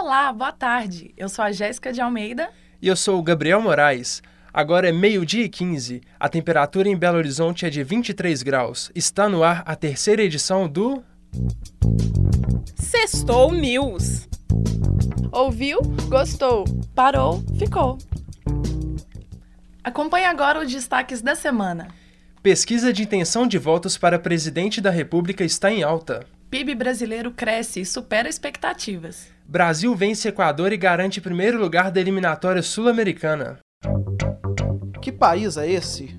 Olá, boa tarde. Eu sou a Jéssica de Almeida. E eu sou o Gabriel Moraes. Agora é meio-dia e 15. A temperatura em Belo Horizonte é de 23 graus. Está no ar a terceira edição do. Sextou News. Ouviu? Gostou? Parou? Ficou. Acompanhe agora os destaques da semana. Pesquisa de intenção de votos para presidente da República está em alta. PIB brasileiro cresce e supera expectativas. Brasil vence Equador e garante primeiro lugar da eliminatória sul-americana. Que país é esse?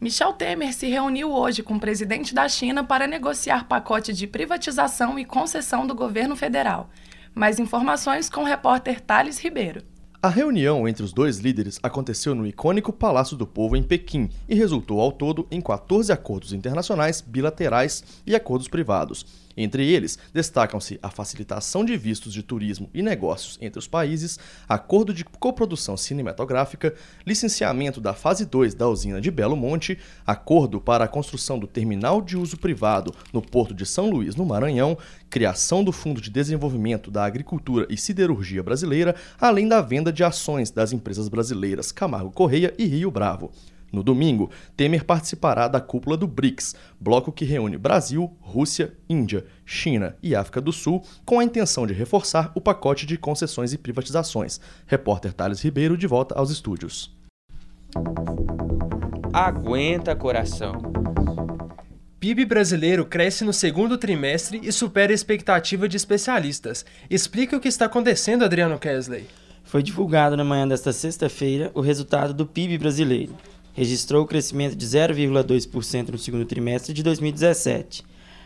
Michel Temer se reuniu hoje com o presidente da China para negociar pacote de privatização e concessão do governo federal. Mais informações com o repórter Thales Ribeiro. A reunião entre os dois líderes aconteceu no icônico Palácio do Povo em Pequim e resultou ao todo em 14 acordos internacionais bilaterais e acordos privados. Entre eles, destacam-se a facilitação de vistos de turismo e negócios entre os países, acordo de coprodução cinematográfica, licenciamento da fase 2 da usina de Belo Monte, acordo para a construção do terminal de uso privado no Porto de São Luís, no Maranhão, criação do Fundo de Desenvolvimento da Agricultura e Siderurgia Brasileira, além da venda de ações das empresas brasileiras Camargo Correia e Rio Bravo. No domingo, Temer participará da cúpula do BRICS, bloco que reúne Brasil, Rússia, Índia, China e África do Sul, com a intenção de reforçar o pacote de concessões e privatizações. Repórter Thales Ribeiro de volta aos estúdios. Aguenta coração. PIB brasileiro cresce no segundo trimestre e supera a expectativa de especialistas. Explica o que está acontecendo, Adriano Kesley. Foi divulgado na manhã desta sexta-feira o resultado do PIB brasileiro registrou o crescimento de 0,2% no segundo trimestre de 2017.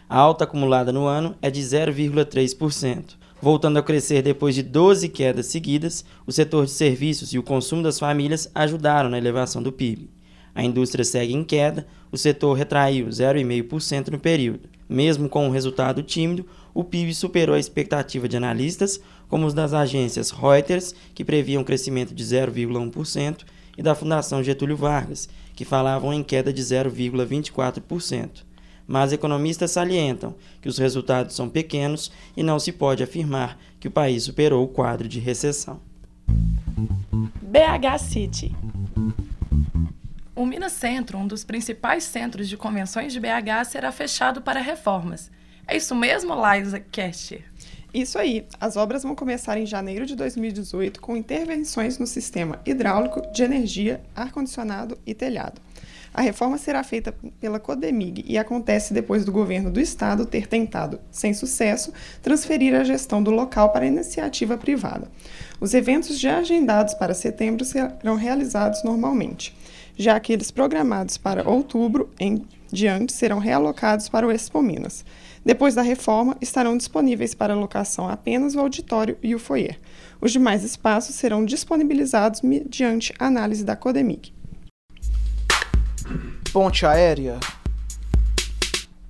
A alta acumulada no ano é de 0,3%. Voltando a crescer depois de 12 quedas seguidas, o setor de serviços e o consumo das famílias ajudaram na elevação do PIB. A indústria segue em queda, o setor retraiu 0,5% no período. Mesmo com um resultado tímido, o PIB superou a expectativa de analistas, como os das agências Reuters, que previam um crescimento de 0,1%, e da Fundação Getúlio Vargas, que falavam em queda de 0,24%. Mas economistas salientam que os resultados são pequenos e não se pode afirmar que o país superou o quadro de recessão. BH City. O Minas Centro, um dos principais centros de convenções de BH, será fechado para reformas. É isso mesmo, Liza Kester? Isso aí, as obras vão começar em janeiro de 2018 com intervenções no sistema hidráulico, de energia, ar-condicionado e telhado. A reforma será feita pela Codemig e acontece depois do governo do estado ter tentado, sem sucesso, transferir a gestão do local para iniciativa privada. Os eventos já agendados para setembro serão realizados normalmente, já aqueles programados para outubro em diante serão realocados para o Expo Minas. Depois da reforma, estarão disponíveis para locação apenas o auditório e o foyer. Os demais espaços serão disponibilizados mediante análise da Codemig. Ponte aérea.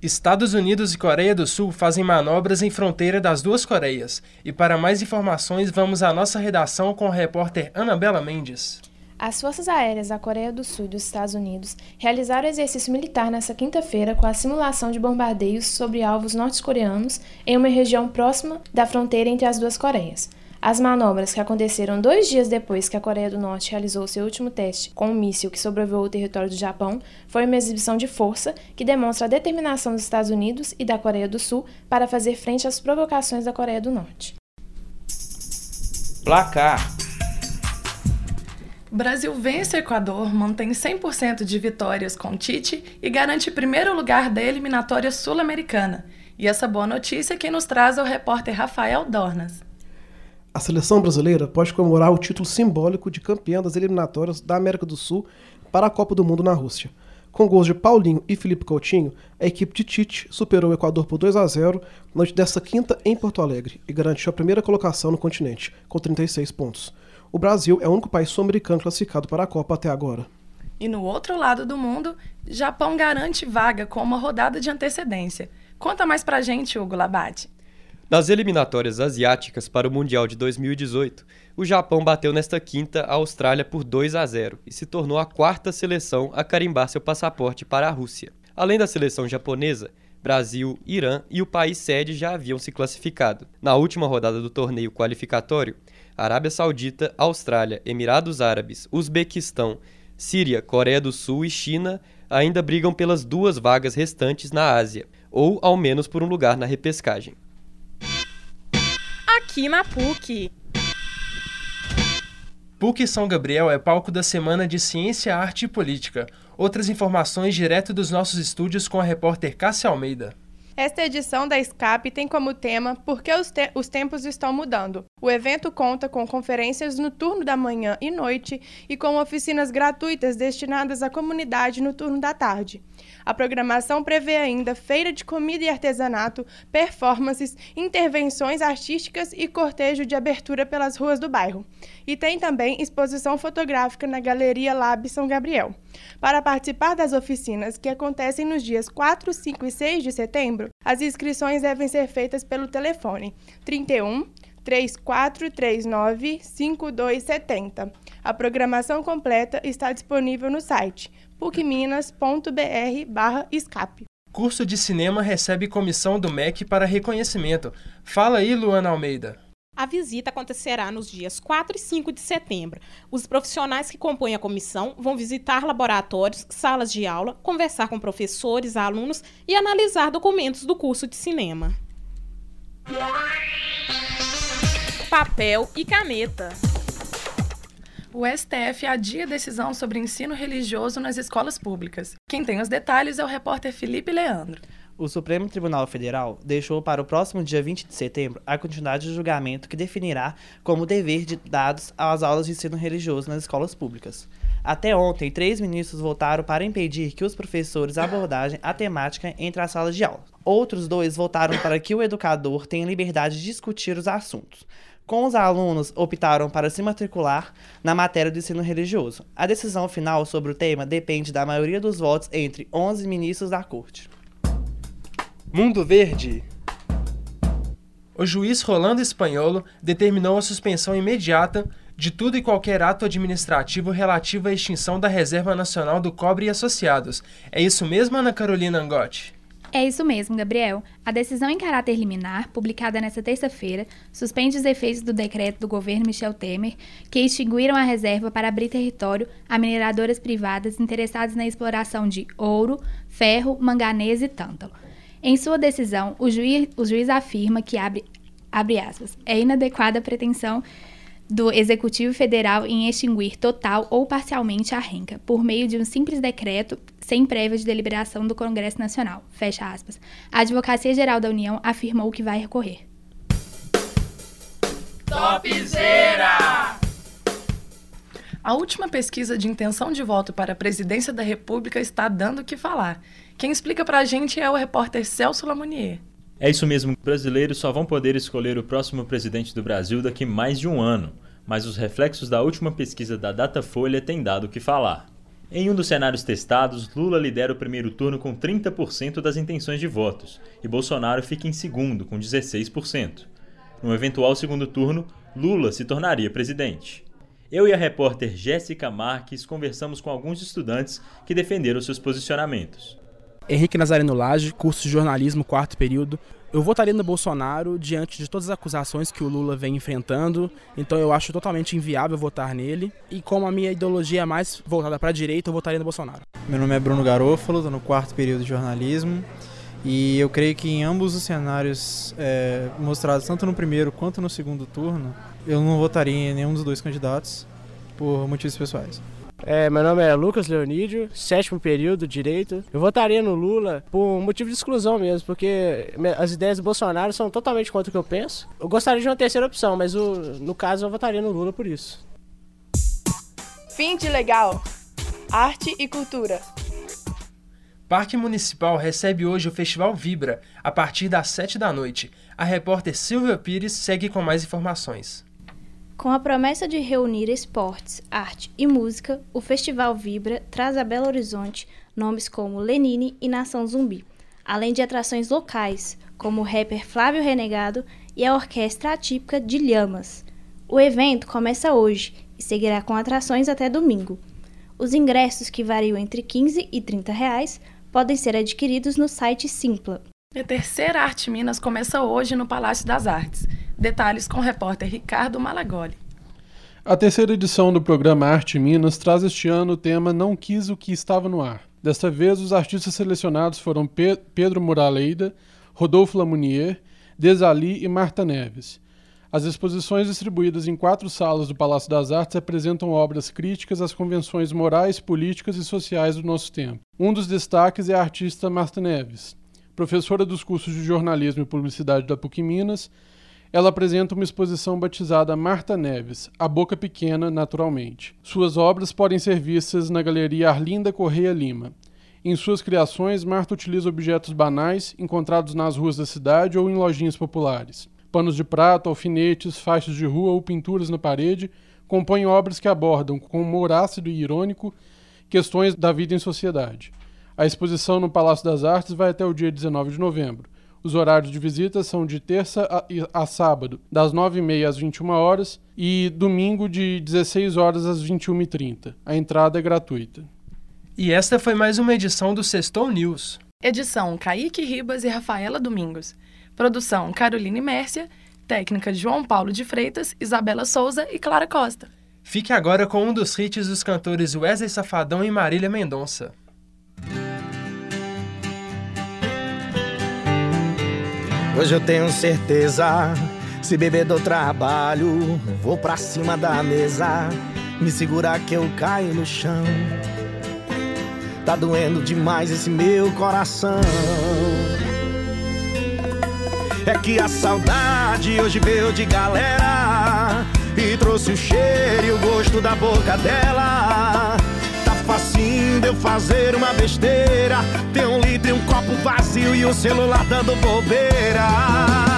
Estados Unidos e Coreia do Sul fazem manobras em fronteira das duas Coreias. E para mais informações, vamos à nossa redação com a repórter Anabela Mendes. As Forças Aéreas da Coreia do Sul e dos Estados Unidos realizaram exercício militar nesta quinta-feira com a simulação de bombardeios sobre alvos norte-coreanos em uma região próxima da fronteira entre as duas Coreias. As manobras, que aconteceram dois dias depois que a Coreia do Norte realizou seu último teste com um míssil que sobrevoou o território do Japão, foi uma exibição de força que demonstra a determinação dos Estados Unidos e da Coreia do Sul para fazer frente às provocações da Coreia do Norte. Placar Brasil vence o Equador, mantém 100% de vitórias com Tite e garante primeiro lugar da eliminatória sul-americana. E essa boa notícia quem nos traz é o repórter Rafael Dornas. A seleção brasileira pode comemorar o título simbólico de campeã das eliminatórias da América do Sul para a Copa do Mundo na Rússia. Com gols de Paulinho e Felipe Coutinho, a equipe de Tite superou o Equador por 2 a 0 na noite desta quinta em Porto Alegre e garantiu a primeira colocação no continente, com 36 pontos. O Brasil é o único país sul-americano classificado para a Copa até agora. E no outro lado do mundo, Japão garante vaga com uma rodada de antecedência. Conta mais pra gente, Hugo Labate. Nas eliminatórias asiáticas para o Mundial de 2018, o Japão bateu nesta quinta a Austrália por 2 a 0 e se tornou a quarta seleção a carimbar seu passaporte para a Rússia. Além da seleção japonesa, Brasil, Irã e o país sede já haviam se classificado. Na última rodada do torneio qualificatório, Arábia Saudita, Austrália, Emirados Árabes, Uzbequistão, Síria, Coreia do Sul e China ainda brigam pelas duas vagas restantes na Ásia, ou ao menos por um lugar na repescagem. Aqui na PUC. PUC São Gabriel é palco da Semana de Ciência, Arte e Política. Outras informações direto dos nossos estúdios com a repórter Cássia Almeida. Esta edição da Escape tem como tema Por que os, te os tempos estão mudando? O evento conta com conferências no turno da manhã e noite e com oficinas gratuitas destinadas à comunidade no turno da tarde. A programação prevê ainda feira de comida e artesanato, performances, intervenções artísticas e cortejo de abertura pelas ruas do bairro. E tem também exposição fotográfica na Galeria Lab São Gabriel. Para participar das oficinas, que acontecem nos dias 4, 5 e 6 de setembro, as inscrições devem ser feitas pelo telefone 31 3439 5270. A programação completa está disponível no site pucminas.br/escape. Curso de cinema recebe comissão do MEC para reconhecimento. Fala aí, Luana Almeida. A visita acontecerá nos dias 4 e 5 de setembro. Os profissionais que compõem a comissão vão visitar laboratórios, salas de aula, conversar com professores, alunos e analisar documentos do curso de cinema. Papel e caneta. O STF adia decisão sobre ensino religioso nas escolas públicas. Quem tem os detalhes é o repórter Felipe Leandro o Supremo Tribunal Federal deixou para o próximo dia 20 de setembro a continuidade do julgamento que definirá como dever de dados às aulas de ensino religioso nas escolas públicas. Até ontem, três ministros votaram para impedir que os professores abordagem a temática entre as salas de aula. Outros dois votaram para que o educador tenha liberdade de discutir os assuntos. Com os alunos optaram para se matricular na matéria do ensino religioso. A decisão final sobre o tema depende da maioria dos votos entre 11 ministros da Corte. Mundo Verde. O juiz Rolando Espanholo determinou a suspensão imediata de tudo e qualquer ato administrativo relativo à extinção da Reserva Nacional do Cobre e Associados. É isso mesmo, Ana Carolina Angotti? É isso mesmo, Gabriel. A decisão em caráter liminar, publicada nesta terça-feira, suspende os efeitos do decreto do governo Michel Temer, que extinguiram a reserva para abrir território a mineradoras privadas interessadas na exploração de ouro, ferro, manganês e tântalo. Em sua decisão, o juiz, o juiz afirma que, abre, abre aspas, é inadequada a pretensão do Executivo Federal em extinguir total ou parcialmente a renca, por meio de um simples decreto sem prévia de deliberação do Congresso Nacional. Fecha aspas. A Advocacia Geral da União afirmou que vai recorrer. Topzera! A última pesquisa de intenção de voto para a presidência da República está dando o que falar. Quem explica para a gente é o repórter Celso Lamonier. É isso mesmo, brasileiros só vão poder escolher o próximo presidente do Brasil daqui mais de um ano, mas os reflexos da última pesquisa da Datafolha têm dado o que falar. Em um dos cenários testados, Lula lidera o primeiro turno com 30% das intenções de votos e Bolsonaro fica em segundo, com 16%. No eventual segundo turno, Lula se tornaria presidente. Eu e a repórter Jéssica Marques conversamos com alguns estudantes que defenderam seus posicionamentos. Henrique Nazareno Lage, curso de jornalismo, quarto período. Eu votaria no Bolsonaro diante de todas as acusações que o Lula vem enfrentando, então eu acho totalmente inviável votar nele. E como a minha ideologia é mais voltada para a direita, eu votaria no Bolsonaro. Meu nome é Bruno Garofalo, estou no quarto período de jornalismo. E eu creio que em ambos os cenários é, mostrados, tanto no primeiro quanto no segundo turno, eu não votaria em nenhum dos dois candidatos por motivos pessoais. É, meu nome é Lucas Leonídio, sétimo período, direito. Eu votaria no Lula por motivo de exclusão mesmo, porque as ideias do Bolsonaro são totalmente contra o que eu penso. Eu gostaria de uma terceira opção, mas o, no caso eu votaria no Lula por isso. Fim de legal. Arte e cultura. Parque Municipal recebe hoje o Festival Vibra, a partir das 7 da noite. A repórter Silvia Pires segue com mais informações. Com a promessa de reunir esportes, arte e música, o Festival Vibra traz a Belo Horizonte nomes como Lenine e Nação Zumbi, além de atrações locais, como o rapper Flávio Renegado e a orquestra atípica de Lhamas. O evento começa hoje e seguirá com atrações até domingo. Os ingressos, que variam entre 15 e 30 reais, podem ser adquiridos no site Simpla. A terceira Arte Minas começa hoje no Palácio das Artes. Detalhes com o repórter Ricardo Malagoli. A terceira edição do programa Arte Minas traz este ano o tema Não Quis o que estava no ar. Desta vez, os artistas selecionados foram Pe Pedro Moraleida, Rodolfo Lamounier, Desali e Marta Neves. As exposições distribuídas em quatro salas do Palácio das Artes apresentam obras críticas às convenções morais, políticas e sociais do nosso tempo. Um dos destaques é a artista Marta Neves. Professora dos cursos de jornalismo e publicidade da PUC Minas, ela apresenta uma exposição batizada Marta Neves, A Boca Pequena, Naturalmente. Suas obras podem ser vistas na Galeria Arlinda Correia Lima. Em suas criações, Marta utiliza objetos banais encontrados nas ruas da cidade ou em lojinhas populares panos de prata, alfinetes, faixas de rua ou pinturas na parede, compõem obras que abordam, com humor ácido e irônico, questões da vida em sociedade. A exposição no Palácio das Artes vai até o dia 19 de novembro. Os horários de visita são de terça a, a sábado, das 9h30 às 21 horas e domingo de 16 horas às 21h30. A entrada é gratuita. E esta foi mais uma edição do Sextou News. Edição Kaique Ribas e Rafaela Domingos. Produção Caroline Mércia, técnica João Paulo de Freitas, Isabela Souza e Clara Costa. Fique agora com um dos hits dos cantores Wesley Safadão e Marília Mendonça. Hoje eu tenho certeza, se beber do trabalho, vou pra cima da mesa, me segurar que eu caio no chão. Tá doendo demais esse meu coração. É que a saudade hoje veio de galera E trouxe o cheiro e o gosto da boca dela Tá facinho de eu fazer uma besteira copo vazio e o celular dando bobeira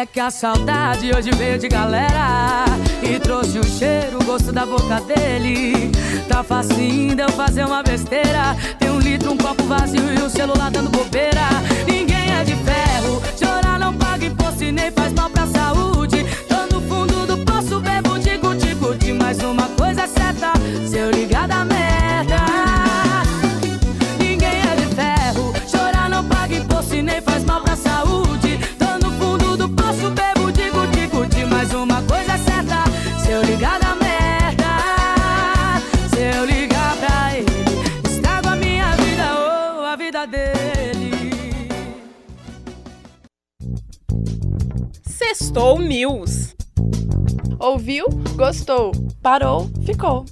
É que a saudade hoje veio de galera E trouxe o cheiro, o gosto da boca dele. Tá facinho de eu fazer uma besteira. Tem um litro, um copo vazio e o celular dando bobeira. Ninguém é de ferro, chorar não paga imposto e nem faz mal pra saúde. Tô no fundo do poço, bebo de guti-guti Mas uma coisa é certa, se eu ligar da merda. Ninguém é de ferro, chorar não paga imposto e nem faz mal pra Sextou News. Ouviu? Gostou? Parou? Ficou.